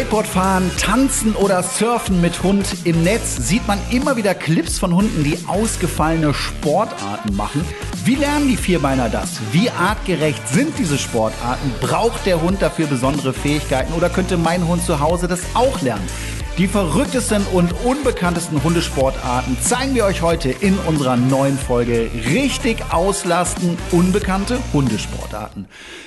Skateboardfahren, Tanzen oder Surfen mit Hund im Netz sieht man immer wieder Clips von Hunden, die ausgefallene Sportarten machen. Wie lernen die Vierbeiner das? Wie artgerecht sind diese Sportarten? Braucht der Hund dafür besondere Fähigkeiten oder könnte mein Hund zu Hause das auch lernen? Die verrücktesten und unbekanntesten Hundesportarten zeigen wir euch heute in unserer neuen Folge Richtig auslasten, unbekannte Hundesportarten.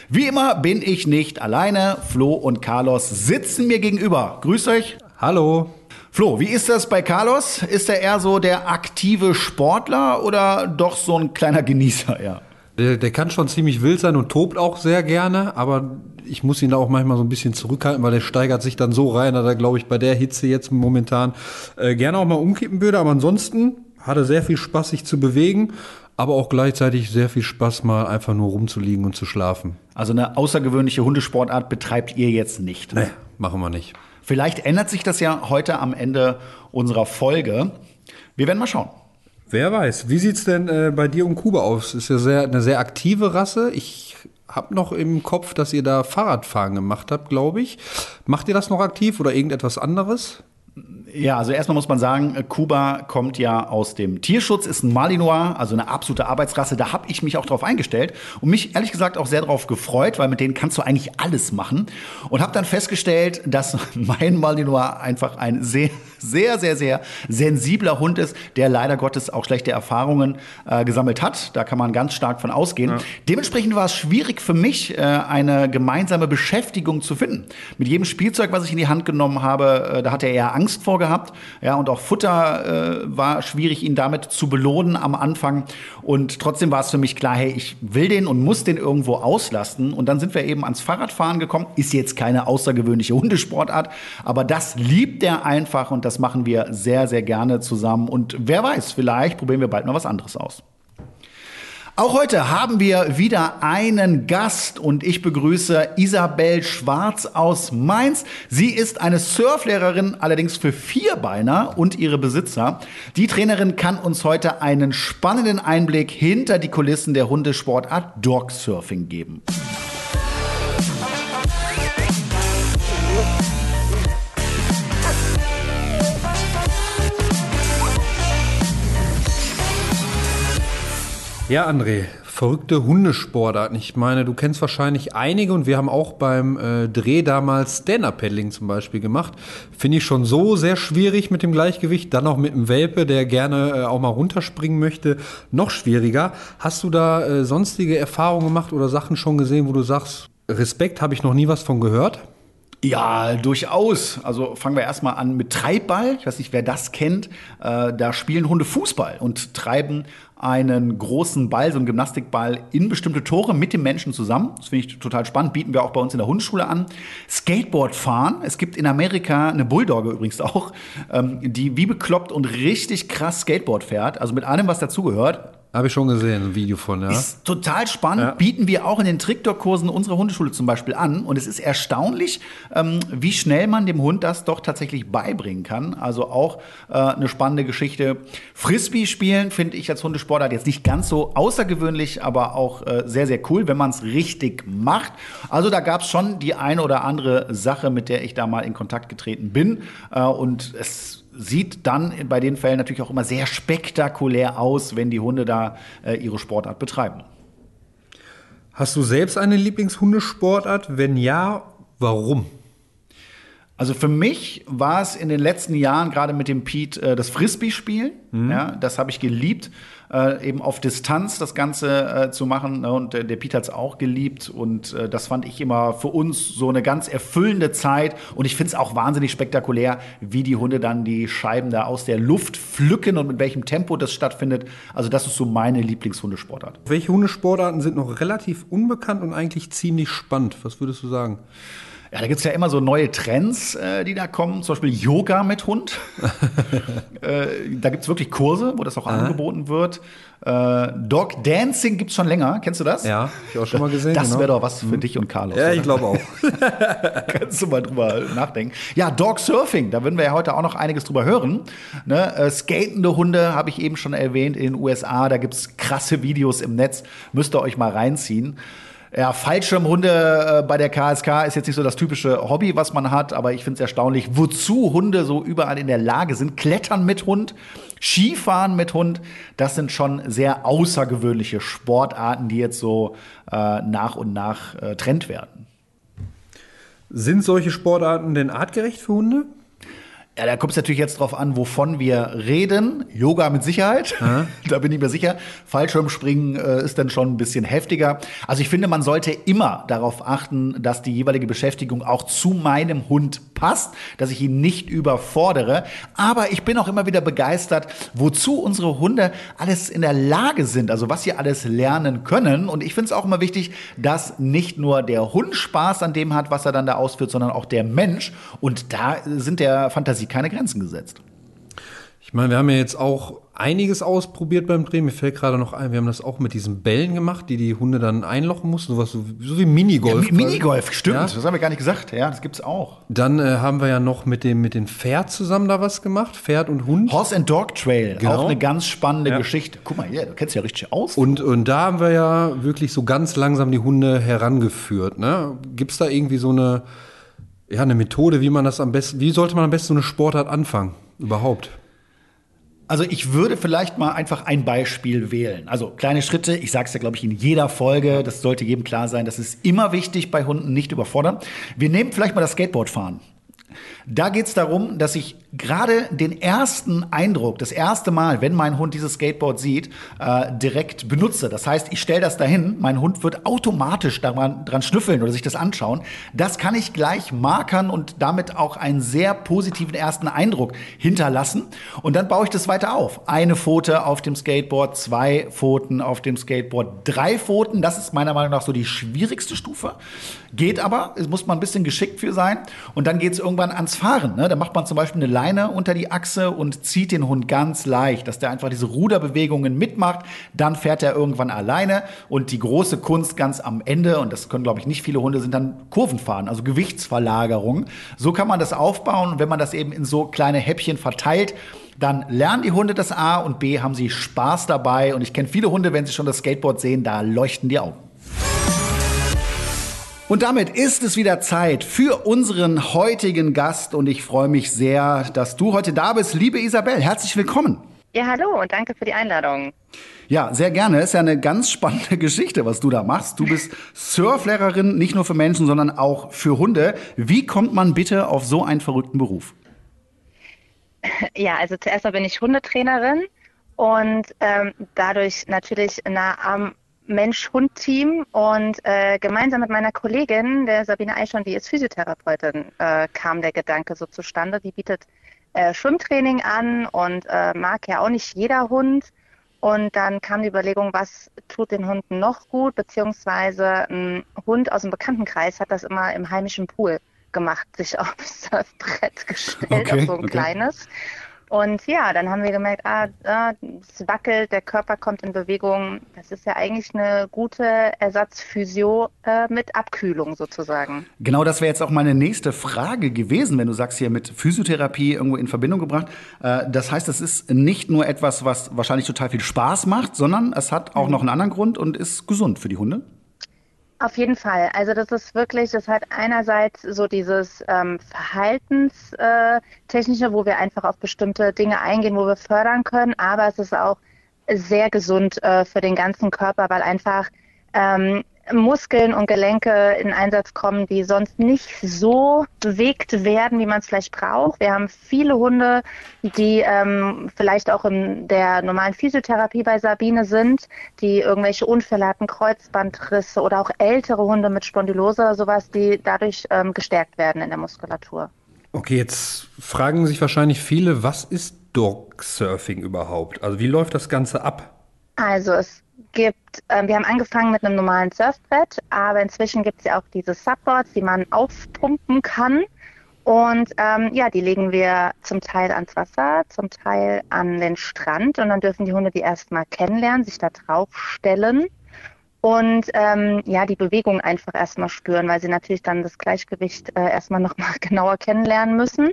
Wie immer bin ich nicht alleine. Flo und Carlos sitzen mir gegenüber. Grüßt euch. Hallo. Flo, wie ist das bei Carlos? Ist er eher so der aktive Sportler oder doch so ein kleiner Genießer? Ja. Der, der kann schon ziemlich wild sein und tobt auch sehr gerne, aber ich muss ihn da auch manchmal so ein bisschen zurückhalten, weil der steigert sich dann so rein, dass er, glaube ich, bei der Hitze jetzt momentan äh, gerne auch mal umkippen würde. Aber ansonsten hat er sehr viel Spaß, sich zu bewegen, aber auch gleichzeitig sehr viel Spaß, mal einfach nur rumzuliegen und zu schlafen. Also eine außergewöhnliche Hundesportart betreibt ihr jetzt nicht. Nee, machen wir nicht. Vielleicht ändert sich das ja heute am Ende unserer Folge. Wir werden mal schauen. Wer weiß. Wie sieht's denn äh, bei dir und Kuba aus? Ist ja sehr, eine sehr aktive Rasse. Ich habe noch im Kopf, dass ihr da Fahrradfahren gemacht habt, glaube ich. Macht ihr das noch aktiv oder irgendetwas anderes? Ja, also erstmal muss man sagen, Kuba kommt ja aus dem Tierschutz, ist ein Malinois, also eine absolute Arbeitsrasse. Da habe ich mich auch drauf eingestellt und mich ehrlich gesagt auch sehr darauf gefreut, weil mit denen kannst du eigentlich alles machen. Und habe dann festgestellt, dass mein Malinois einfach ein sehr, sehr, sehr, sehr sensibler Hund ist, der leider Gottes auch schlechte Erfahrungen äh, gesammelt hat. Da kann man ganz stark von ausgehen. Ja. Dementsprechend war es schwierig für mich, äh, eine gemeinsame Beschäftigung zu finden. Mit jedem Spielzeug, was ich in die Hand genommen habe, äh, da hat er eher Angst vor gehabt. Ja, und auch Futter äh, war schwierig, ihn damit zu belohnen am Anfang. Und trotzdem war es für mich klar, hey, ich will den und muss den irgendwo auslasten. Und dann sind wir eben ans Fahrradfahren gekommen. Ist jetzt keine außergewöhnliche Hundesportart, aber das liebt er einfach und das machen wir sehr, sehr gerne zusammen. Und wer weiß, vielleicht probieren wir bald mal was anderes aus. Auch heute haben wir wieder einen Gast und ich begrüße Isabel Schwarz aus Mainz. Sie ist eine Surflehrerin, allerdings für Vierbeiner und ihre Besitzer. Die Trainerin kann uns heute einen spannenden Einblick hinter die Kulissen der Hundesportart Dogsurfing geben. Ja, André, verrückte Hundesportarten. Ich meine, du kennst wahrscheinlich einige und wir haben auch beim äh, Dreh damals Stand-Up-Paddling zum Beispiel gemacht. Finde ich schon so sehr schwierig mit dem Gleichgewicht. Dann auch mit einem Welpe, der gerne äh, auch mal runterspringen möchte, noch schwieriger. Hast du da äh, sonstige Erfahrungen gemacht oder Sachen schon gesehen, wo du sagst, Respekt, habe ich noch nie was von gehört? Ja, durchaus. Also fangen wir erstmal an mit Treibball. Ich weiß nicht, wer das kennt. Äh, da spielen Hunde Fußball und treiben einen großen Ball, so einen Gymnastikball, in bestimmte Tore mit dem Menschen zusammen. Das finde ich total spannend. Bieten wir auch bei uns in der Hundeschule an. Skateboard fahren. Es gibt in Amerika eine Bulldogge übrigens auch, ähm, die wie bekloppt und richtig krass Skateboard fährt. Also mit allem, was dazugehört. Habe ich schon gesehen, ein Video von, ja. Ist total spannend. Ja. Bieten wir auch in den Trickdog-Kursen unserer Hundeschule zum Beispiel an. Und es ist erstaunlich, ähm, wie schnell man dem Hund das doch tatsächlich beibringen kann. Also auch äh, eine spannende Geschichte. Frisbee spielen finde ich als Hundesportart jetzt nicht ganz so außergewöhnlich, aber auch äh, sehr, sehr cool, wenn man es richtig macht. Also da gab es schon die eine oder andere Sache, mit der ich da mal in Kontakt getreten bin. Äh, und es sieht dann bei den Fällen natürlich auch immer sehr spektakulär aus, wenn die Hunde da äh, ihre Sportart betreiben. Hast du selbst eine Lieblingshundesportart? Wenn ja, warum? Also für mich war es in den letzten Jahren gerade mit dem Pete äh, das Frisbee-Spielen. Mhm. Ja, das habe ich geliebt äh, eben auf Distanz das Ganze äh, zu machen. Ne? Und äh, der Peter hat es auch geliebt. Und äh, das fand ich immer für uns so eine ganz erfüllende Zeit. Und ich finde es auch wahnsinnig spektakulär, wie die Hunde dann die Scheiben da aus der Luft pflücken und mit welchem Tempo das stattfindet. Also das ist so meine Lieblingshundesportart. Welche Hundesportarten sind noch relativ unbekannt und eigentlich ziemlich spannend? Was würdest du sagen? Ja, da gibt es ja immer so neue Trends, äh, die da kommen. Zum Beispiel Yoga mit Hund. äh, da gibt es wirklich Kurse, wo das auch Aha. angeboten wird. Äh, Dog Dancing gibt es schon länger. Kennst du das? Ja, ich auch schon mal gesehen. Das wäre genau. doch was für mhm. dich und Carlos. Ja, oder? ich glaube auch. Kannst du mal drüber nachdenken. Ja, Dog Surfing, da würden wir ja heute auch noch einiges drüber hören. Ne? Äh, skatende Hunde habe ich eben schon erwähnt in den USA. Da gibt es krasse Videos im Netz. Müsst ihr euch mal reinziehen. Ja, Fallschirmhunde äh, bei der KSK ist jetzt nicht so das typische Hobby, was man hat, aber ich finde es erstaunlich, wozu Hunde so überall in der Lage sind. Klettern mit Hund, Skifahren mit Hund, das sind schon sehr außergewöhnliche Sportarten, die jetzt so äh, nach und nach äh, Trend werden. Sind solche Sportarten denn artgerecht für Hunde? Ja, da kommt es natürlich jetzt drauf an, wovon wir reden. Yoga mit Sicherheit, Aha. da bin ich mir sicher. Fallschirmspringen äh, ist dann schon ein bisschen heftiger. Also ich finde, man sollte immer darauf achten, dass die jeweilige Beschäftigung auch zu meinem Hund passt, dass ich ihn nicht überfordere. Aber ich bin auch immer wieder begeistert, wozu unsere Hunde alles in der Lage sind, also was sie alles lernen können. Und ich finde es auch immer wichtig, dass nicht nur der Hund Spaß an dem hat, was er dann da ausführt, sondern auch der Mensch. Und da sind der Fantasie sie keine Grenzen gesetzt. Ich meine, wir haben ja jetzt auch einiges ausprobiert beim Drehen. Mir fällt gerade noch ein, wir haben das auch mit diesen Bällen gemacht, die die Hunde dann einlochen mussten, sowas so, so wie Minigolf. Ja, Minigolf, stimmt. Ja. Das haben wir gar nicht gesagt. Ja, das gibt's auch. Dann äh, haben wir ja noch mit dem mit dem Pferd zusammen da was gemacht, Pferd und Hund. Horse and Dog Trail, genau. auch eine ganz spannende ja. Geschichte. Guck mal hier, du kennst ja richtig aus. Und und da haben wir ja wirklich so ganz langsam die Hunde herangeführt. Ne? Gibt's da irgendwie so eine ja, eine Methode, wie man das am besten, wie sollte man am besten so eine Sportart anfangen? Überhaupt? Also ich würde vielleicht mal einfach ein Beispiel wählen. Also kleine Schritte, ich sage es ja, glaube ich, in jeder Folge, das sollte jedem klar sein, das ist immer wichtig bei Hunden, nicht überfordern. Wir nehmen vielleicht mal das Skateboardfahren. Da geht es darum, dass ich gerade den ersten Eindruck, das erste Mal, wenn mein Hund dieses Skateboard sieht, äh, direkt benutze. Das heißt, ich stelle das dahin, mein Hund wird automatisch daran dran schnüffeln oder sich das anschauen. Das kann ich gleich markern und damit auch einen sehr positiven ersten Eindruck hinterlassen. Und dann baue ich das weiter auf. Eine Pfote auf dem Skateboard, zwei Pfoten auf dem Skateboard, drei Pfoten. Das ist meiner Meinung nach so die schwierigste Stufe. Geht aber, es muss man ein bisschen geschickt für sein. Und dann geht es irgendwann ans Fahren. Ne? Da macht man zum Beispiel eine Leine unter die Achse und zieht den Hund ganz leicht, dass der einfach diese Ruderbewegungen mitmacht. Dann fährt er irgendwann alleine. Und die große Kunst ganz am Ende, und das können, glaube ich, nicht viele Hunde, sind dann Kurvenfahren, also Gewichtsverlagerung. So kann man das aufbauen. Und wenn man das eben in so kleine Häppchen verteilt, dann lernen die Hunde das A und B haben sie Spaß dabei. Und ich kenne viele Hunde, wenn sie schon das Skateboard sehen, da leuchten die Augen. Und damit ist es wieder Zeit für unseren heutigen Gast und ich freue mich sehr, dass du heute da bist. Liebe Isabel, herzlich willkommen. Ja, hallo und danke für die Einladung. Ja, sehr gerne. Ist ja eine ganz spannende Geschichte, was du da machst. Du bist Surflehrerin, nicht nur für Menschen, sondern auch für Hunde. Wie kommt man bitte auf so einen verrückten Beruf? Ja, also zuerst mal bin ich Hundetrainerin und ähm, dadurch natürlich nah am Mensch-Hund-Team und äh, gemeinsam mit meiner Kollegin, der Sabine Eichhorn, die ist Physiotherapeutin, äh, kam der Gedanke so zustande. Die bietet äh, Schwimmtraining an und äh, mag ja auch nicht jeder Hund. Und dann kam die Überlegung, was tut den Hunden noch gut, beziehungsweise ein Hund aus dem Bekanntenkreis hat das immer im heimischen Pool gemacht, sich aufs Surfbrett gestellt, okay, auf so ein okay. kleines. Und ja, dann haben wir gemerkt, ah, ah, es wackelt, der Körper kommt in Bewegung. Das ist ja eigentlich eine gute Ersatzphysio äh, mit Abkühlung sozusagen. Genau, das wäre jetzt auch meine nächste Frage gewesen, wenn du sagst hier mit Physiotherapie irgendwo in Verbindung gebracht. Äh, das heißt, es ist nicht nur etwas, was wahrscheinlich total viel Spaß macht, sondern es hat auch mhm. noch einen anderen Grund und ist gesund für die Hunde. Auf jeden Fall. Also das ist wirklich, das hat einerseits so dieses ähm, Verhaltenstechnische, äh, wo wir einfach auf bestimmte Dinge eingehen, wo wir fördern können, aber es ist auch sehr gesund äh, für den ganzen Körper, weil einfach ähm, Muskeln und Gelenke in Einsatz kommen, die sonst nicht so bewegt werden, wie man es vielleicht braucht. Wir haben viele Hunde, die ähm, vielleicht auch in der normalen Physiotherapie bei Sabine sind, die irgendwelche Unfälle hatten, Kreuzbandrisse oder auch ältere Hunde mit Spondylose oder sowas, die dadurch ähm, gestärkt werden in der Muskulatur. Okay, jetzt fragen sich wahrscheinlich viele, was ist Dog-Surfing überhaupt? Also wie läuft das Ganze ab? Also es gibt, äh, wir haben angefangen mit einem normalen Surfbrett, aber inzwischen gibt es ja auch diese Subboards, die man aufpumpen kann. Und ähm, ja, die legen wir zum Teil ans Wasser, zum Teil an den Strand und dann dürfen die Hunde die erstmal kennenlernen, sich da drauf stellen und ähm, ja, die Bewegung einfach erstmal spüren, weil sie natürlich dann das Gleichgewicht äh, erstmal nochmal genauer kennenlernen müssen.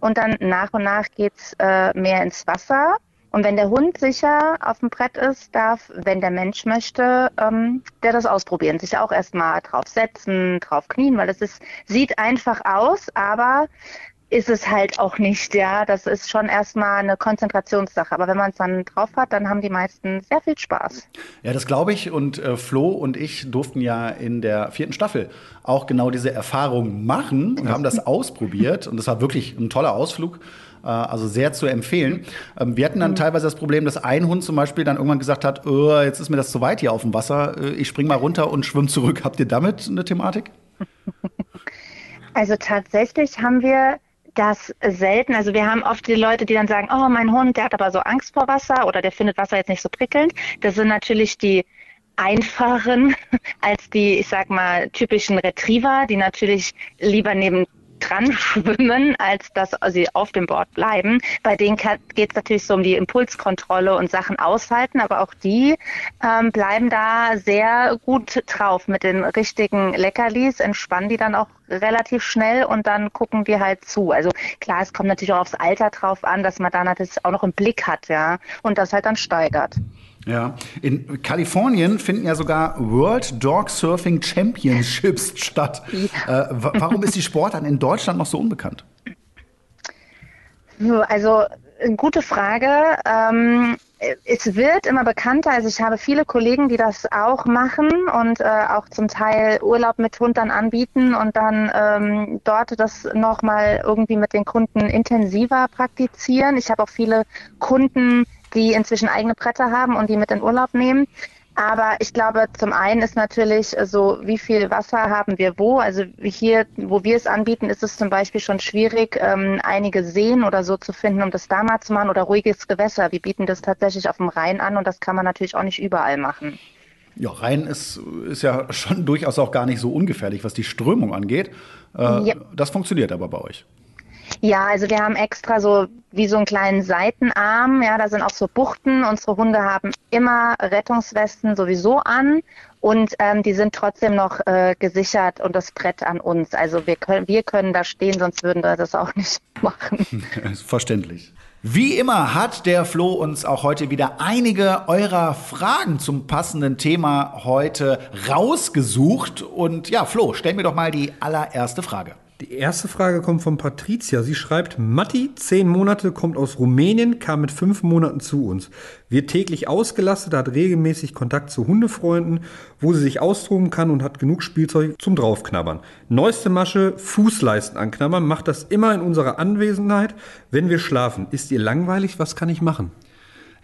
Und dann nach und nach geht's äh, mehr ins Wasser Und wenn der Hund sicher auf dem Brett ist, darf, wenn der Mensch möchte, ähm, der das ausprobieren, sich auch erstmal drauf setzen, drauf knien, weil es ist, sieht einfach aus, aber ist es halt auch nicht, ja. Das ist schon erstmal eine Konzentrationssache. Aber wenn man es dann drauf hat, dann haben die meisten sehr viel Spaß. Ja, das glaube ich. Und äh, Flo und ich durften ja in der vierten Staffel auch genau diese Erfahrung machen und haben das ausprobiert. Und das war wirklich ein toller Ausflug. Äh, also sehr zu empfehlen. Ähm, wir hatten dann mhm. teilweise das Problem, dass ein Hund zum Beispiel dann irgendwann gesagt hat, oh, jetzt ist mir das zu weit hier auf dem Wasser, äh, ich spring mal runter und schwimme zurück. Habt ihr damit eine Thematik? Also tatsächlich haben wir das selten. Also wir haben oft die Leute, die dann sagen, oh, mein Hund, der hat aber so Angst vor Wasser oder der findet Wasser jetzt nicht so prickelnd. Das sind natürlich die einfacheren als die, ich sag mal, typischen Retriever, die natürlich lieber neben dran schwimmen, als dass sie auf dem Board bleiben. Bei denen geht es natürlich so um die Impulskontrolle und Sachen aushalten, aber auch die ähm, bleiben da sehr gut drauf mit den richtigen Leckerlis, entspannen die dann auch relativ schnell und dann gucken die halt zu. Also klar, es kommt natürlich auch aufs Alter drauf an, dass man da natürlich auch noch im Blick hat, ja, und das halt dann steigert. Ja, in Kalifornien finden ja sogar World Dog Surfing Championships statt. Ja. Äh, warum ist die Sportart in Deutschland noch so unbekannt? Also, gute Frage. Ähm, es wird immer bekannter. Also ich habe viele Kollegen, die das auch machen und äh, auch zum Teil Urlaub mit Hund dann anbieten und dann ähm, dort das nochmal irgendwie mit den Kunden intensiver praktizieren. Ich habe auch viele Kunden, die inzwischen eigene Bretter haben und die mit in Urlaub nehmen. Aber ich glaube, zum einen ist natürlich so, wie viel Wasser haben wir wo? Also hier, wo wir es anbieten, ist es zum Beispiel schon schwierig, ähm, einige Seen oder so zu finden, um das da mal zu machen oder ruhiges Gewässer. Wir bieten das tatsächlich auf dem Rhein an und das kann man natürlich auch nicht überall machen. Ja, Rhein ist, ist ja schon durchaus auch gar nicht so ungefährlich, was die Strömung angeht. Äh, ja. Das funktioniert aber bei euch. Ja, also wir haben extra so wie so einen kleinen Seitenarm. Ja, da sind auch so Buchten. Unsere Hunde haben immer Rettungswesten sowieso an und ähm, die sind trotzdem noch äh, gesichert und das Brett an uns. Also wir können, wir können da stehen, sonst würden wir das auch nicht machen. Verständlich. Wie immer hat der Flo uns auch heute wieder einige eurer Fragen zum passenden Thema heute rausgesucht. Und ja, Flo, stell mir doch mal die allererste Frage. Die erste Frage kommt von Patricia. Sie schreibt, Matti, zehn Monate, kommt aus Rumänien, kam mit fünf Monaten zu uns. Wird täglich ausgelastet, hat regelmäßig Kontakt zu Hundefreunden, wo sie sich austoben kann und hat genug Spielzeug zum Draufknabbern. Neueste Masche, Fußleisten anknabbern, macht das immer in unserer Anwesenheit, wenn wir schlafen. Ist ihr langweilig? Was kann ich machen?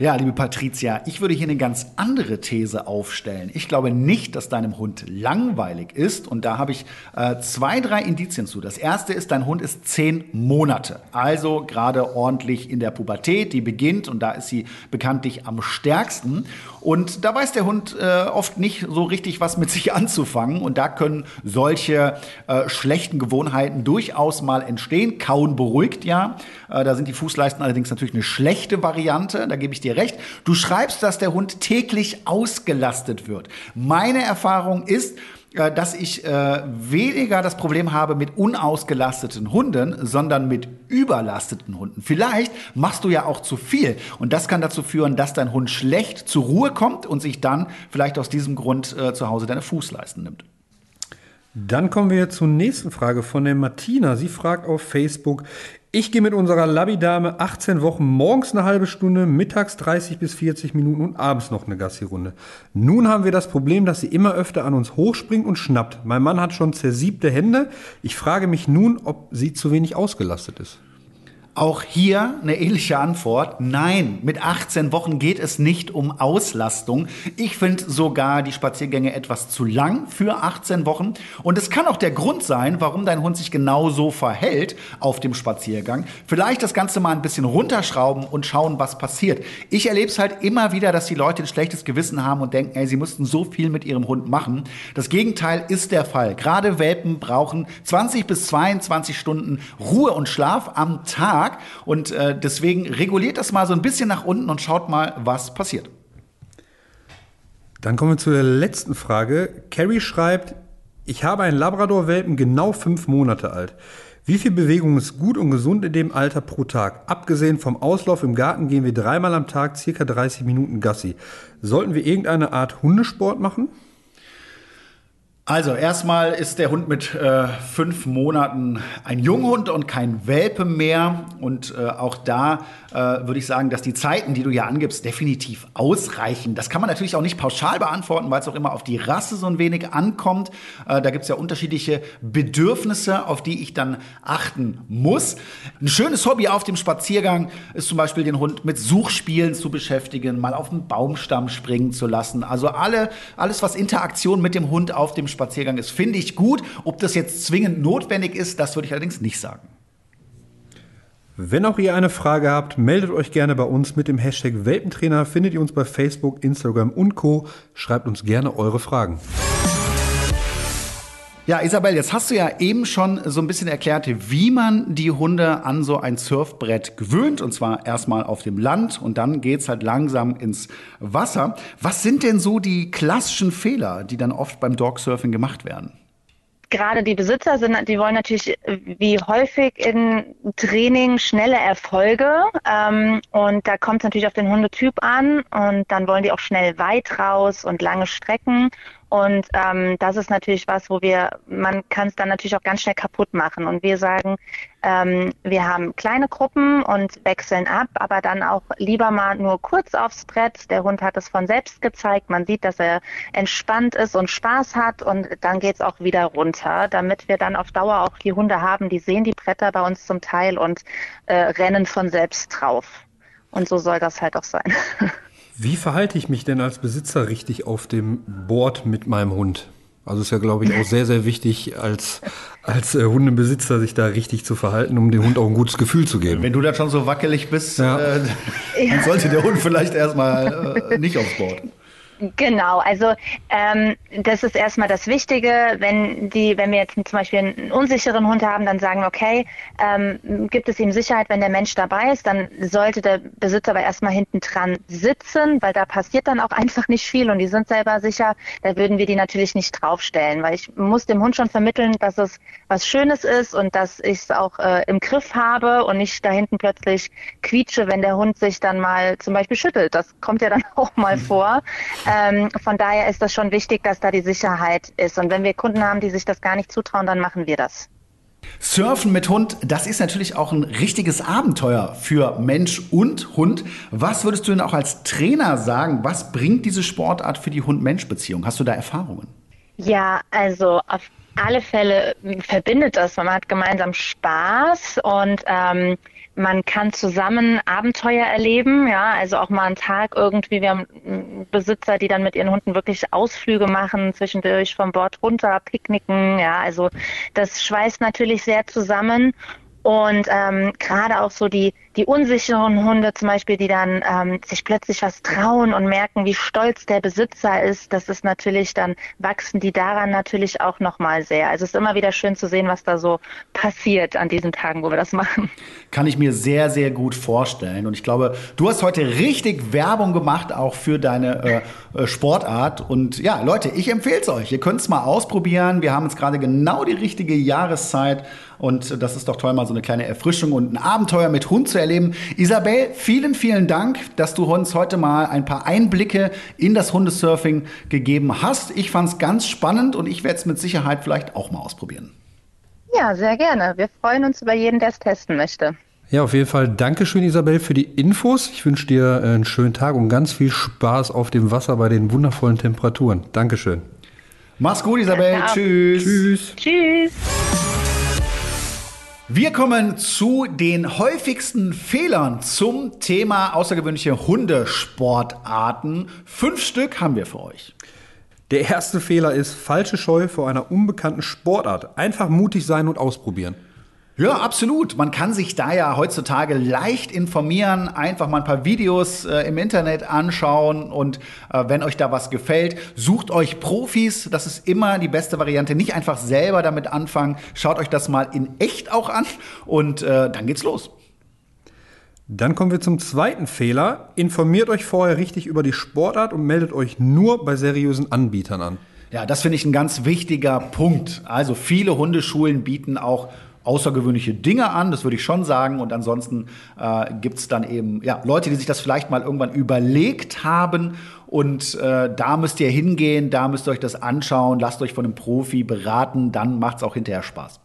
Ja, liebe Patricia, ich würde hier eine ganz andere These aufstellen. Ich glaube nicht, dass deinem Hund langweilig ist. Und da habe ich äh, zwei, drei Indizien zu. Das erste ist, dein Hund ist zehn Monate. Also gerade ordentlich in der Pubertät. Die beginnt und da ist sie bekanntlich am stärksten. Und da weiß der Hund äh, oft nicht so richtig, was mit sich anzufangen. Und da können solche äh, schlechten Gewohnheiten durchaus mal entstehen. Kauen beruhigt ja. Äh, da sind die Fußleisten allerdings natürlich eine schlechte Variante. Da gebe ich dir recht. Du schreibst, dass der Hund täglich ausgelastet wird. Meine Erfahrung ist, dass ich äh, weniger das Problem habe mit unausgelasteten Hunden, sondern mit überlasteten Hunden. Vielleicht machst du ja auch zu viel und das kann dazu führen, dass dein Hund schlecht zur Ruhe kommt und sich dann vielleicht aus diesem Grund äh, zu Hause deine Fußleisten nimmt. Dann kommen wir zur nächsten Frage von der Martina. Sie fragt auf Facebook, ich gehe mit unserer Labidame 18 Wochen morgens eine halbe Stunde, mittags 30 bis 40 Minuten und abends noch eine Gassi-Runde. Nun haben wir das Problem, dass sie immer öfter an uns hochspringt und schnappt. Mein Mann hat schon zersiebte Hände. Ich frage mich nun, ob sie zu wenig ausgelastet ist. Auch hier eine ähnliche Antwort. Nein, mit 18 Wochen geht es nicht um Auslastung. Ich finde sogar die Spaziergänge etwas zu lang für 18 Wochen. Und es kann auch der Grund sein, warum dein Hund sich genau so verhält auf dem Spaziergang. Vielleicht das Ganze mal ein bisschen runterschrauben und schauen, was passiert. Ich erlebe es halt immer wieder, dass die Leute ein schlechtes Gewissen haben und denken, ey, sie mussten so viel mit ihrem Hund machen. Das Gegenteil ist der Fall. Gerade Welpen brauchen 20 bis 22 Stunden Ruhe und Schlaf am Tag. Tag. Und äh, deswegen reguliert das mal so ein bisschen nach unten und schaut mal, was passiert. Dann kommen wir zur letzten Frage. Carrie schreibt, ich habe einen Labrador-Welpen genau fünf Monate alt. Wie viel Bewegung ist gut und gesund in dem Alter pro Tag? Abgesehen vom Auslauf im Garten gehen wir dreimal am Tag circa 30 Minuten Gassi. Sollten wir irgendeine Art Hundesport machen? Also erstmal ist der Hund mit äh, fünf Monaten ein Junghund und kein Welpe mehr. Und äh, auch da äh, würde ich sagen, dass die Zeiten, die du ja angibst, definitiv ausreichen. Das kann man natürlich auch nicht pauschal beantworten, weil es auch immer auf die Rasse so ein wenig ankommt. Äh, da gibt es ja unterschiedliche Bedürfnisse, auf die ich dann achten muss. Ein schönes Hobby auf dem Spaziergang ist zum Beispiel den Hund mit Suchspielen zu beschäftigen, mal auf den Baumstamm springen zu lassen. Also alle, alles, was Interaktion mit dem Hund auf dem Spaziergang ist, finde ich gut. Ob das jetzt zwingend notwendig ist, das würde ich allerdings nicht sagen. Wenn auch ihr eine Frage habt, meldet euch gerne bei uns mit dem Hashtag Welpentrainer. Findet ihr uns bei Facebook, Instagram und Co. Schreibt uns gerne eure Fragen. Ja, Isabel, jetzt hast du ja eben schon so ein bisschen erklärt, wie man die Hunde an so ein Surfbrett gewöhnt. Und zwar erstmal auf dem Land und dann geht's halt langsam ins Wasser. Was sind denn so die klassischen Fehler, die dann oft beim Dogsurfing gemacht werden? gerade die Besitzer sind, die wollen natürlich wie häufig in Training schnelle Erfolge. Ähm, und da kommt es natürlich auf den Hundetyp an und dann wollen die auch schnell weit raus und lange Strecken. Und ähm, das ist natürlich was, wo wir, man kann es dann natürlich auch ganz schnell kaputt machen. Und wir sagen, ähm, wir haben kleine Gruppen und wechseln ab, aber dann auch lieber mal nur kurz aufs Brett. Der Hund hat es von selbst gezeigt. Man sieht, dass er entspannt ist und Spaß hat und dann geht's auch wieder runter, damit wir dann auf Dauer auch die Hunde haben, die sehen die Bretter bei uns zum Teil und äh, rennen von selbst drauf. Und so soll das halt auch sein. Wie verhalte ich mich denn als Besitzer richtig auf dem Board mit meinem Hund? Also ist ja, glaube ich, auch sehr, sehr wichtig, als, als äh, Hundebesitzer sich da richtig zu verhalten, um dem Hund auch ein gutes Gefühl zu geben. Wenn du da schon so wackelig bist, ja. äh, dann sollte der Hund vielleicht erstmal äh, nicht aufs Board. Genau, also ähm, das ist erstmal das Wichtige. Wenn die, wenn wir jetzt zum Beispiel einen unsicheren Hund haben, dann sagen, okay, ähm, gibt es ihm Sicherheit, wenn der Mensch dabei ist, dann sollte der Besitzer aber erstmal hinten dran sitzen, weil da passiert dann auch einfach nicht viel und die sind selber sicher. Da würden wir die natürlich nicht draufstellen, weil ich muss dem Hund schon vermitteln, dass es was Schönes ist und dass ich es auch äh, im Griff habe und nicht da hinten plötzlich quietsche, wenn der Hund sich dann mal zum Beispiel schüttelt. Das kommt ja dann auch mal vor. Ähm, von daher ist das schon wichtig, dass da die Sicherheit ist. Und wenn wir Kunden haben, die sich das gar nicht zutrauen, dann machen wir das. Surfen mit Hund, das ist natürlich auch ein richtiges Abenteuer für Mensch und Hund. Was würdest du denn auch als Trainer sagen? Was bringt diese Sportart für die Hund-Mensch-Beziehung? Hast du da Erfahrungen? Ja, also auf alle Fälle verbindet das. Man hat gemeinsam Spaß und ähm, man kann zusammen Abenteuer erleben, ja, also auch mal einen Tag irgendwie. Wir haben Besitzer, die dann mit ihren Hunden wirklich Ausflüge machen, zwischendurch vom Bord runter, picknicken, ja, also das schweißt natürlich sehr zusammen. Und ähm, gerade auch so die, die unsicheren Hunde zum Beispiel, die dann ähm, sich plötzlich was trauen und merken, wie stolz der Besitzer ist, das ist natürlich, dann wachsen die daran natürlich auch nochmal sehr. Also es ist immer wieder schön zu sehen, was da so passiert an diesen Tagen, wo wir das machen. Kann ich mir sehr, sehr gut vorstellen. Und ich glaube, du hast heute richtig Werbung gemacht, auch für deine äh, äh Sportart. Und ja, Leute, ich empfehle es euch. Ihr könnt es mal ausprobieren. Wir haben jetzt gerade genau die richtige Jahreszeit. Und das ist doch toll, mal so eine kleine Erfrischung und ein Abenteuer mit Hund zu erleben. Isabel, vielen, vielen Dank, dass du uns heute mal ein paar Einblicke in das Hundesurfing gegeben hast. Ich fand es ganz spannend und ich werde es mit Sicherheit vielleicht auch mal ausprobieren. Ja, sehr gerne. Wir freuen uns über jeden, der es testen möchte. Ja, auf jeden Fall Dankeschön, Isabel, für die Infos. Ich wünsche dir einen schönen Tag und ganz viel Spaß auf dem Wasser bei den wundervollen Temperaturen. Dankeschön. Mach's gut, Isabel. Tschüss. Tschüss. Tschüss. Wir kommen zu den häufigsten Fehlern zum Thema außergewöhnliche Hundesportarten. Fünf Stück haben wir für euch. Der erste Fehler ist falsche Scheu vor einer unbekannten Sportart. Einfach mutig sein und ausprobieren. Ja, absolut. Man kann sich da ja heutzutage leicht informieren, einfach mal ein paar Videos äh, im Internet anschauen und äh, wenn euch da was gefällt, sucht euch Profis. Das ist immer die beste Variante. Nicht einfach selber damit anfangen. Schaut euch das mal in echt auch an und äh, dann geht's los. Dann kommen wir zum zweiten Fehler. Informiert euch vorher richtig über die Sportart und meldet euch nur bei seriösen Anbietern an. Ja, das finde ich ein ganz wichtiger Punkt. Also viele Hundeschulen bieten auch außergewöhnliche Dinge an, das würde ich schon sagen. Und ansonsten äh, gibt es dann eben ja, Leute, die sich das vielleicht mal irgendwann überlegt haben. Und äh, da müsst ihr hingehen, da müsst ihr euch das anschauen, lasst euch von einem Profi beraten, dann macht es auch hinterher Spaß.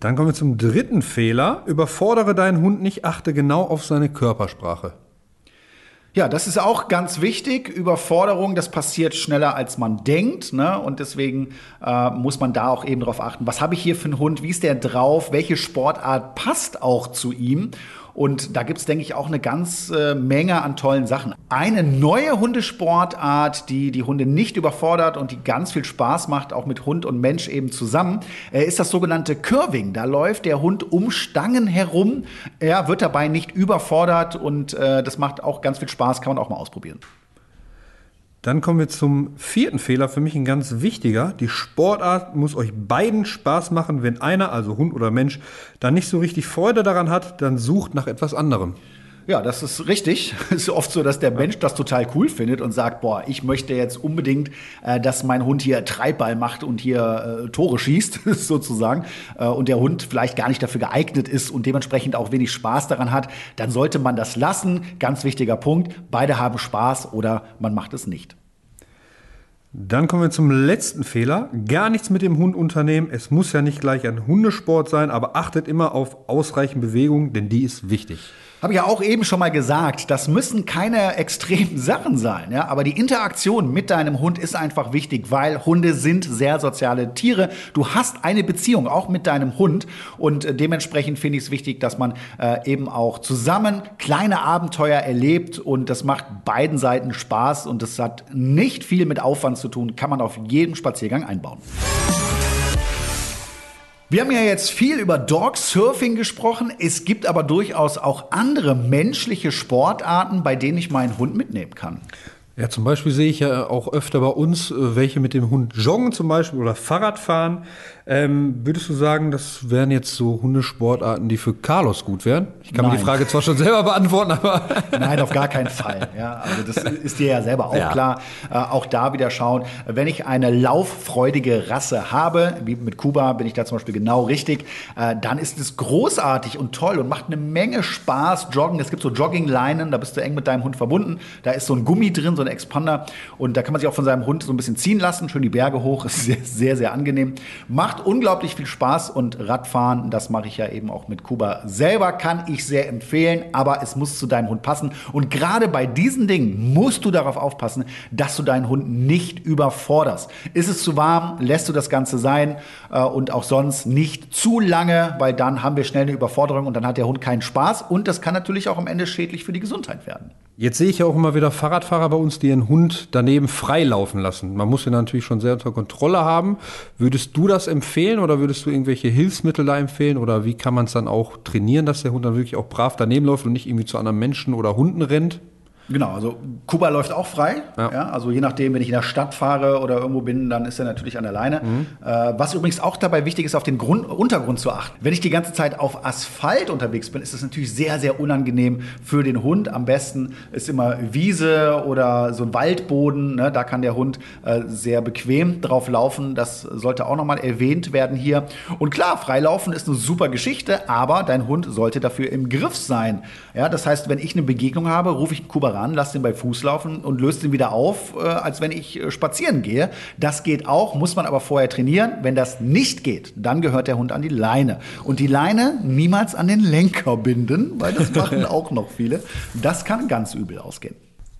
Dann kommen wir zum dritten Fehler. Überfordere deinen Hund nicht, achte genau auf seine Körpersprache. Ja, das ist auch ganz wichtig. Überforderung, das passiert schneller, als man denkt. Ne? Und deswegen äh, muss man da auch eben darauf achten, was habe ich hier für einen Hund, wie ist der drauf, welche Sportart passt auch zu ihm. Und da gibt es, denke ich, auch eine ganze äh, Menge an tollen Sachen. Eine neue Hundesportart, die die Hunde nicht überfordert und die ganz viel Spaß macht, auch mit Hund und Mensch eben zusammen, äh, ist das sogenannte Curving. Da läuft der Hund um Stangen herum. Er wird dabei nicht überfordert und äh, das macht auch ganz viel Spaß, kann man auch mal ausprobieren. Dann kommen wir zum vierten Fehler, für mich ein ganz wichtiger. Die Sportart muss euch beiden Spaß machen. Wenn einer, also Hund oder Mensch, da nicht so richtig Freude daran hat, dann sucht nach etwas anderem. Ja, das ist richtig. Es ist oft so, dass der Mensch das total cool findet und sagt, boah, ich möchte jetzt unbedingt, äh, dass mein Hund hier Treibball macht und hier äh, Tore schießt, sozusagen, äh, und der Hund vielleicht gar nicht dafür geeignet ist und dementsprechend auch wenig Spaß daran hat, dann sollte man das lassen. Ganz wichtiger Punkt. Beide haben Spaß oder man macht es nicht. Dann kommen wir zum letzten Fehler. Gar nichts mit dem Hund unternehmen. Es muss ja nicht gleich ein Hundesport sein, aber achtet immer auf ausreichend Bewegung, denn die ist wichtig. Habe ich ja auch eben schon mal gesagt, das müssen keine extremen Sachen sein, ja, aber die Interaktion mit deinem Hund ist einfach wichtig, weil Hunde sind sehr soziale Tiere. Du hast eine Beziehung auch mit deinem Hund und äh, dementsprechend finde ich es wichtig, dass man äh, eben auch zusammen kleine Abenteuer erlebt und das macht beiden Seiten Spaß und das hat nicht viel mit Aufwand zu tun, kann man auf jedem Spaziergang einbauen. Wir haben ja jetzt viel über Dog-Surfing gesprochen. Es gibt aber durchaus auch andere menschliche Sportarten, bei denen ich meinen Hund mitnehmen kann. Ja, zum Beispiel sehe ich ja auch öfter bei uns äh, welche mit dem Hund joggen zum Beispiel oder Fahrrad fahren. Ähm, würdest du sagen, das wären jetzt so Hundesportarten, die für Carlos gut wären? Ich kann Nein. mir die Frage zwar schon selber beantworten, aber. Nein, auf gar keinen Fall. Ja, also das ist dir ja selber auch ja. klar. Äh, auch da wieder schauen, wenn ich eine lauffreudige Rasse habe, wie mit Kuba bin ich da zum Beispiel genau richtig, äh, dann ist es großartig und toll und macht eine Menge Spaß, joggen. Es gibt so Joggingleinen, da bist du eng mit deinem Hund verbunden. Da ist so ein Gummi drin, so ein Expander. Und da kann man sich auch von seinem Hund so ein bisschen ziehen lassen, schön die Berge hoch. Ist sehr, sehr, sehr angenehm. Macht Macht unglaublich viel Spaß und Radfahren, das mache ich ja eben auch mit Kuba selber, kann ich sehr empfehlen, aber es muss zu deinem Hund passen. Und gerade bei diesen Dingen musst du darauf aufpassen, dass du deinen Hund nicht überforderst. Ist es zu warm, lässt du das Ganze sein äh, und auch sonst nicht zu lange, weil dann haben wir schnell eine Überforderung und dann hat der Hund keinen Spaß und das kann natürlich auch am Ende schädlich für die Gesundheit werden. Jetzt sehe ich ja auch immer wieder Fahrradfahrer bei uns, die ihren Hund daneben freilaufen lassen. Man muss ihn natürlich schon sehr unter Kontrolle haben. Würdest du das empfehlen oder würdest du irgendwelche Hilfsmittel da empfehlen? Oder wie kann man es dann auch trainieren, dass der Hund dann wirklich auch brav daneben läuft und nicht irgendwie zu anderen Menschen oder Hunden rennt? Genau, also Kuba läuft auch frei. Ja. ja. also je nachdem, wenn ich in der Stadt fahre oder irgendwo bin, dann ist er natürlich an der Leine. Mhm. Äh, was übrigens auch dabei wichtig ist, auf den Grund, Untergrund zu achten. Wenn ich die ganze Zeit auf Asphalt unterwegs bin, ist das natürlich sehr, sehr unangenehm für den Hund. Am besten ist immer Wiese oder so ein Waldboden. Ne? Da kann der Hund äh, sehr bequem drauf laufen. Das sollte auch nochmal erwähnt werden hier. Und klar, Freilaufen ist eine super Geschichte, aber dein Hund sollte dafür im Griff sein. Ja, das heißt, wenn ich eine Begegnung habe, rufe ich Kuba ran, lasse den bei Fuß laufen und löse den wieder auf, äh, als wenn ich äh, spazieren gehe. Das geht auch, muss man aber vorher trainieren. Wenn das nicht geht, dann gehört der Hund an die Leine. Und die Leine niemals an den Lenker binden, weil das machen auch noch viele. Das kann ganz übel ausgehen.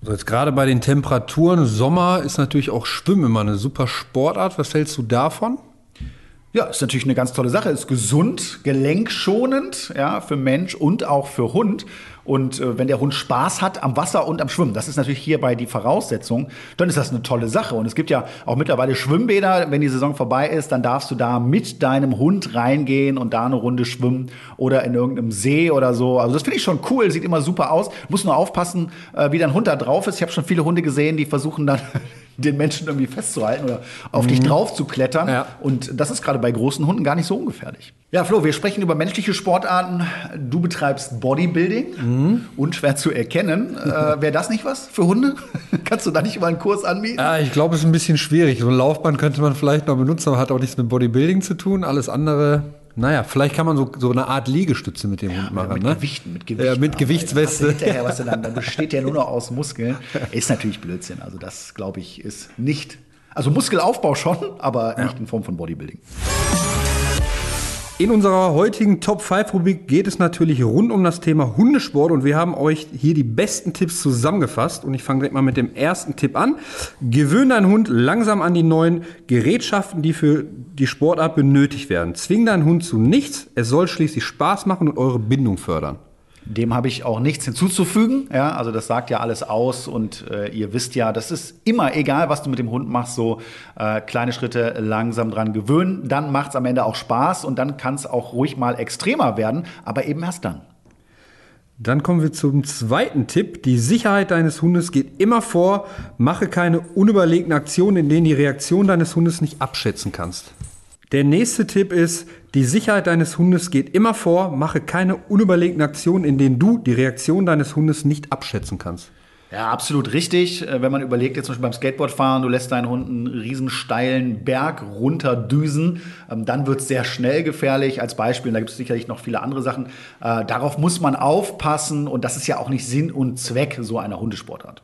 So jetzt gerade bei den Temperaturen, Sommer ist natürlich auch Schwimmen immer eine super Sportart. Was hältst du davon? Ja, ist natürlich eine ganz tolle Sache. Ist gesund, gelenkschonend, ja, für Mensch und auch für Hund. Und äh, wenn der Hund Spaß hat am Wasser und am Schwimmen, das ist natürlich hierbei die Voraussetzung, dann ist das eine tolle Sache. Und es gibt ja auch mittlerweile Schwimmbäder, wenn die Saison vorbei ist, dann darfst du da mit deinem Hund reingehen und da eine Runde schwimmen oder in irgendeinem See oder so. Also das finde ich schon cool, sieht immer super aus. Muss nur aufpassen, äh, wie dein Hund da drauf ist. Ich habe schon viele Hunde gesehen, die versuchen dann den Menschen irgendwie festzuhalten oder auf mhm. dich drauf zu klettern. Ja. Und das ist gerade bei großen Hunden gar nicht so ungefährlich. Ja, Flo, wir sprechen über menschliche Sportarten. Du betreibst Bodybuilding, mhm. unschwer zu erkennen. äh, Wäre das nicht was für Hunde? Kannst du da nicht mal einen Kurs anbieten? Ja, ich glaube, es ist ein bisschen schwierig. So ein Laufband könnte man vielleicht noch benutzen, aber hat auch nichts mit Bodybuilding zu tun. Alles andere Naja, vielleicht kann man so, so eine Art Liegestütze mit dem ja, Hund machen. Mit ne? Gewichten, mit Gewichten. Ja, mit Gewichtsweste. Hinterher, was dann, dann besteht ja nur noch aus Muskeln. Ist natürlich Blödsinn. Also das, glaube ich, ist nicht. Also Muskelaufbau schon, aber ja. nicht in Form von Bodybuilding. In unserer heutigen Top 5 Rubrik geht es natürlich rund um das Thema Hundesport und wir haben euch hier die besten Tipps zusammengefasst und ich fange direkt mal mit dem ersten Tipp an. Gewöhn deinen Hund langsam an die neuen Gerätschaften, die für die Sportart benötigt werden. Zwing deinen Hund zu nichts, es soll schließlich Spaß machen und eure Bindung fördern. Dem habe ich auch nichts hinzuzufügen. Ja, also das sagt ja alles aus und äh, ihr wisst ja, das ist immer egal, was du mit dem Hund machst, so äh, kleine Schritte langsam dran gewöhnen. Dann macht es am Ende auch Spaß und dann kann es auch ruhig mal extremer werden, aber eben erst dann. Dann kommen wir zum zweiten Tipp. Die Sicherheit deines Hundes geht immer vor. Mache keine unüberlegten Aktionen, in denen die Reaktion deines Hundes nicht abschätzen kannst. Der nächste Tipp ist, die Sicherheit deines Hundes geht immer vor. Mache keine unüberlegten Aktionen, in denen du die Reaktion deines Hundes nicht abschätzen kannst. Ja, absolut richtig. Äh, wenn man überlegt, jetzt zum Beispiel beim Skateboardfahren, du lässt deinen Hund einen riesen steilen Berg runterdüsen, ähm, dann wird es sehr schnell gefährlich. Als Beispiel, da gibt es sicherlich noch viele andere Sachen. Äh, darauf muss man aufpassen und das ist ja auch nicht Sinn und Zweck so einer Hundesportart.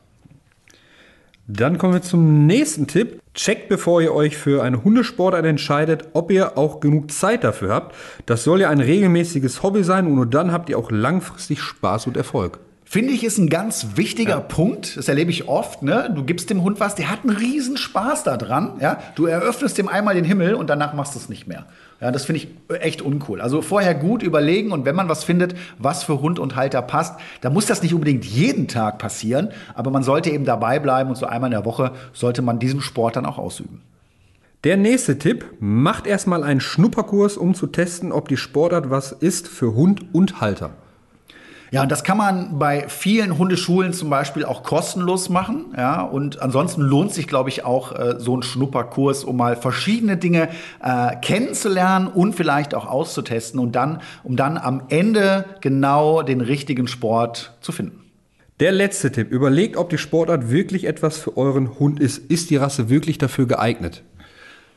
Dann kommen wir zum nächsten Tipp. Checkt, bevor ihr euch für eine Hundesportart entscheidet, ob ihr auch genug Zeit dafür habt. Das soll ja ein regelmäßiges Hobby sein und nur dann habt ihr auch langfristig Spaß und Erfolg. Finde ich, ist ein ganz wichtiger ja. Punkt. Das erlebe ich oft. Ne? Du gibst dem Hund was, der hat einen riesen Spaß daran. Ja? Du eröffnest dem einmal den Himmel und danach machst du es nicht mehr. Ja, das finde ich echt uncool. Also vorher gut überlegen und wenn man was findet, was für Hund und Halter passt, dann muss das nicht unbedingt jeden Tag passieren, aber man sollte eben dabei bleiben und so einmal in der Woche sollte man diesen Sport dann auch ausüben. Der nächste Tipp, macht erstmal einen Schnupperkurs, um zu testen, ob die Sportart was ist für Hund und Halter. Ja, und das kann man bei vielen Hundeschulen zum Beispiel auch kostenlos machen. Ja, und ansonsten lohnt sich, glaube ich, auch äh, so ein Schnupperkurs, um mal verschiedene Dinge äh, kennenzulernen und vielleicht auch auszutesten und dann, um dann am Ende genau den richtigen Sport zu finden. Der letzte Tipp. Überlegt, ob die Sportart wirklich etwas für euren Hund ist. Ist die Rasse wirklich dafür geeignet?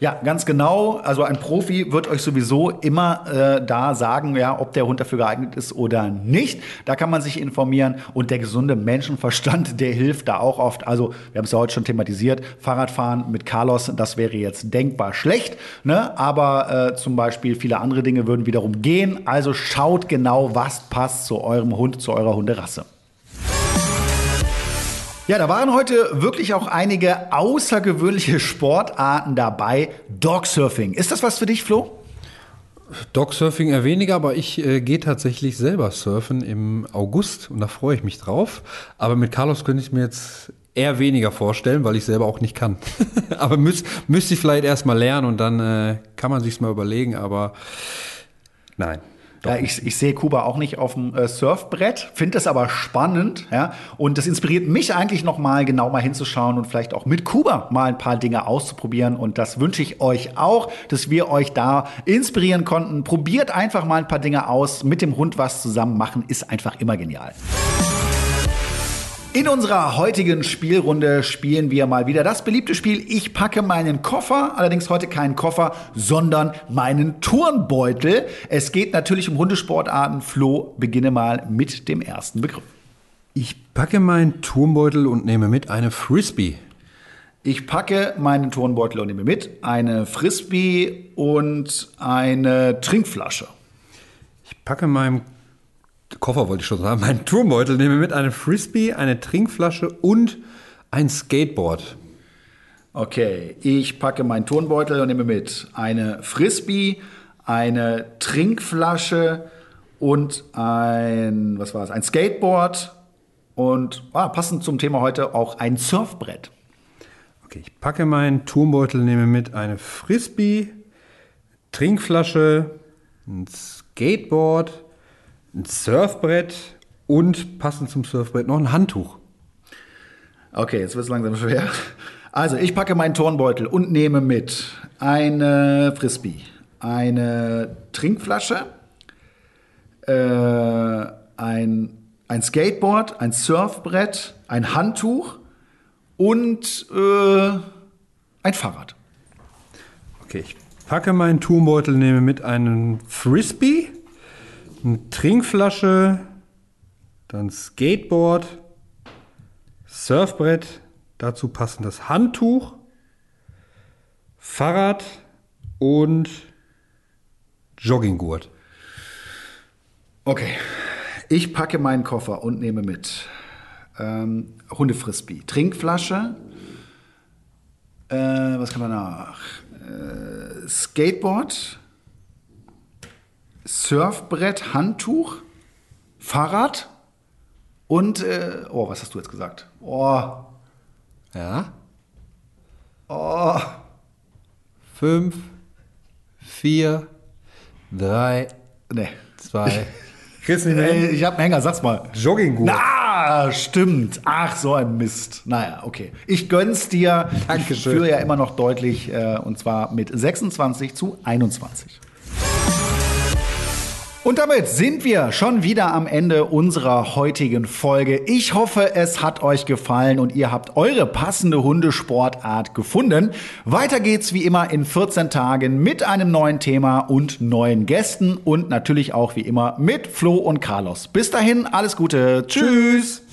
Ja, ganz genau. Also ein Profi wird euch sowieso immer äh, da sagen, ja, ob der Hund dafür geeignet ist oder nicht. Da kann man sich informieren und der gesunde Menschenverstand, der hilft da auch oft. Also wir haben es ja heute schon thematisiert. Fahrradfahren mit Carlos, das wäre jetzt denkbar schlecht, ne? Aber äh, zum Beispiel viele andere Dinge würden wiederum gehen. Also schaut genau, was passt zu eurem Hund, zu eurer Hunderasse. Ja, da waren heute wirklich auch einige außergewöhnliche Sportarten dabei. Dogsurfing. Ist das was für dich, Flo? Dogsurfing eher weniger, aber ich äh, gehe tatsächlich selber surfen im August und da freue ich mich drauf. Aber mit Carlos könnte ich mir jetzt eher weniger vorstellen, weil ich selber auch nicht kann. aber müß, müsste ich vielleicht erst mal lernen und dann äh, kann man sich's mal überlegen, aber nein. Ja, ich, ich sehe Kuba auch nicht auf dem äh, Surfbrett, finde das aber spannend, ja. Und das inspiriert mich eigentlich noch mal genau mal hinzuschauen und vielleicht auch mit Kuba mal ein paar Dinge auszuprobieren. Und das wünsche ich euch auch, dass wir euch da inspirieren konnten. Probiert einfach mal ein paar Dinge aus. Mit dem Hund was zusammen machen ist einfach immer genial. In unserer heutigen Spielrunde spielen wir mal wieder das beliebte Spiel Ich packe meinen Koffer, allerdings heute keinen Koffer, sondern meinen Turnbeutel. Es geht natürlich um Hundesportarten. Flo, beginne mal mit dem ersten Begriff. Ich packe meinen Turnbeutel und nehme mit eine Frisbee. Ich packe meinen Turnbeutel und nehme mit eine Frisbee und eine Trinkflasche. Ich packe meinen Koffer wollte ich schon sagen, meinen Turmbeutel nehme mit eine Frisbee, eine Trinkflasche und ein Skateboard. Okay, ich packe meinen Turnbeutel und nehme mit eine Frisbee, eine Trinkflasche und ein, was war es, ein Skateboard und ah, passend zum Thema heute auch ein Surfbrett. Okay, ich packe meinen Turmbeutel, nehme mit eine Frisbee, Trinkflasche, ein Skateboard, ein Surfbrett und passend zum Surfbrett noch ein Handtuch. Okay, jetzt wird es langsam schwer. Also, ich packe meinen Turnbeutel und nehme mit eine Frisbee, eine Trinkflasche, äh, ein, ein Skateboard, ein Surfbrett, ein Handtuch und äh, ein Fahrrad. Okay, ich packe meinen Turnbeutel, nehme mit einen Frisbee, eine Trinkflasche, dann Skateboard, Surfbrett, dazu passendes Handtuch, Fahrrad und Jogginggurt. Okay. Ich packe meinen Koffer und nehme mit ähm, Hundefrisbee, Trinkflasche, äh, was kann man nach? Äh, Skateboard, Surfbrett, Handtuch, Fahrrad und, äh, oh, was hast du jetzt gesagt? Oh, Ja? oh, Fünf, vier, drei, ne. zwei. Kriegst nicht Ey, ich hab einen Hänger, sag's mal. Jogginggurt. Na, stimmt. Ach, so ein Mist. Naja, okay. Ich gönn's dir. Ich Dankeschön. führe ja immer noch deutlich, äh, und zwar mit 26 zu 21. Und damit sind wir schon wieder am Ende unserer heutigen Folge. Ich hoffe, es hat euch gefallen und ihr habt eure passende Hundesportart gefunden. Weiter geht's wie immer in 14 Tagen mit einem neuen Thema und neuen Gästen und natürlich auch wie immer mit Flo und Carlos. Bis dahin, alles Gute. Tschüss.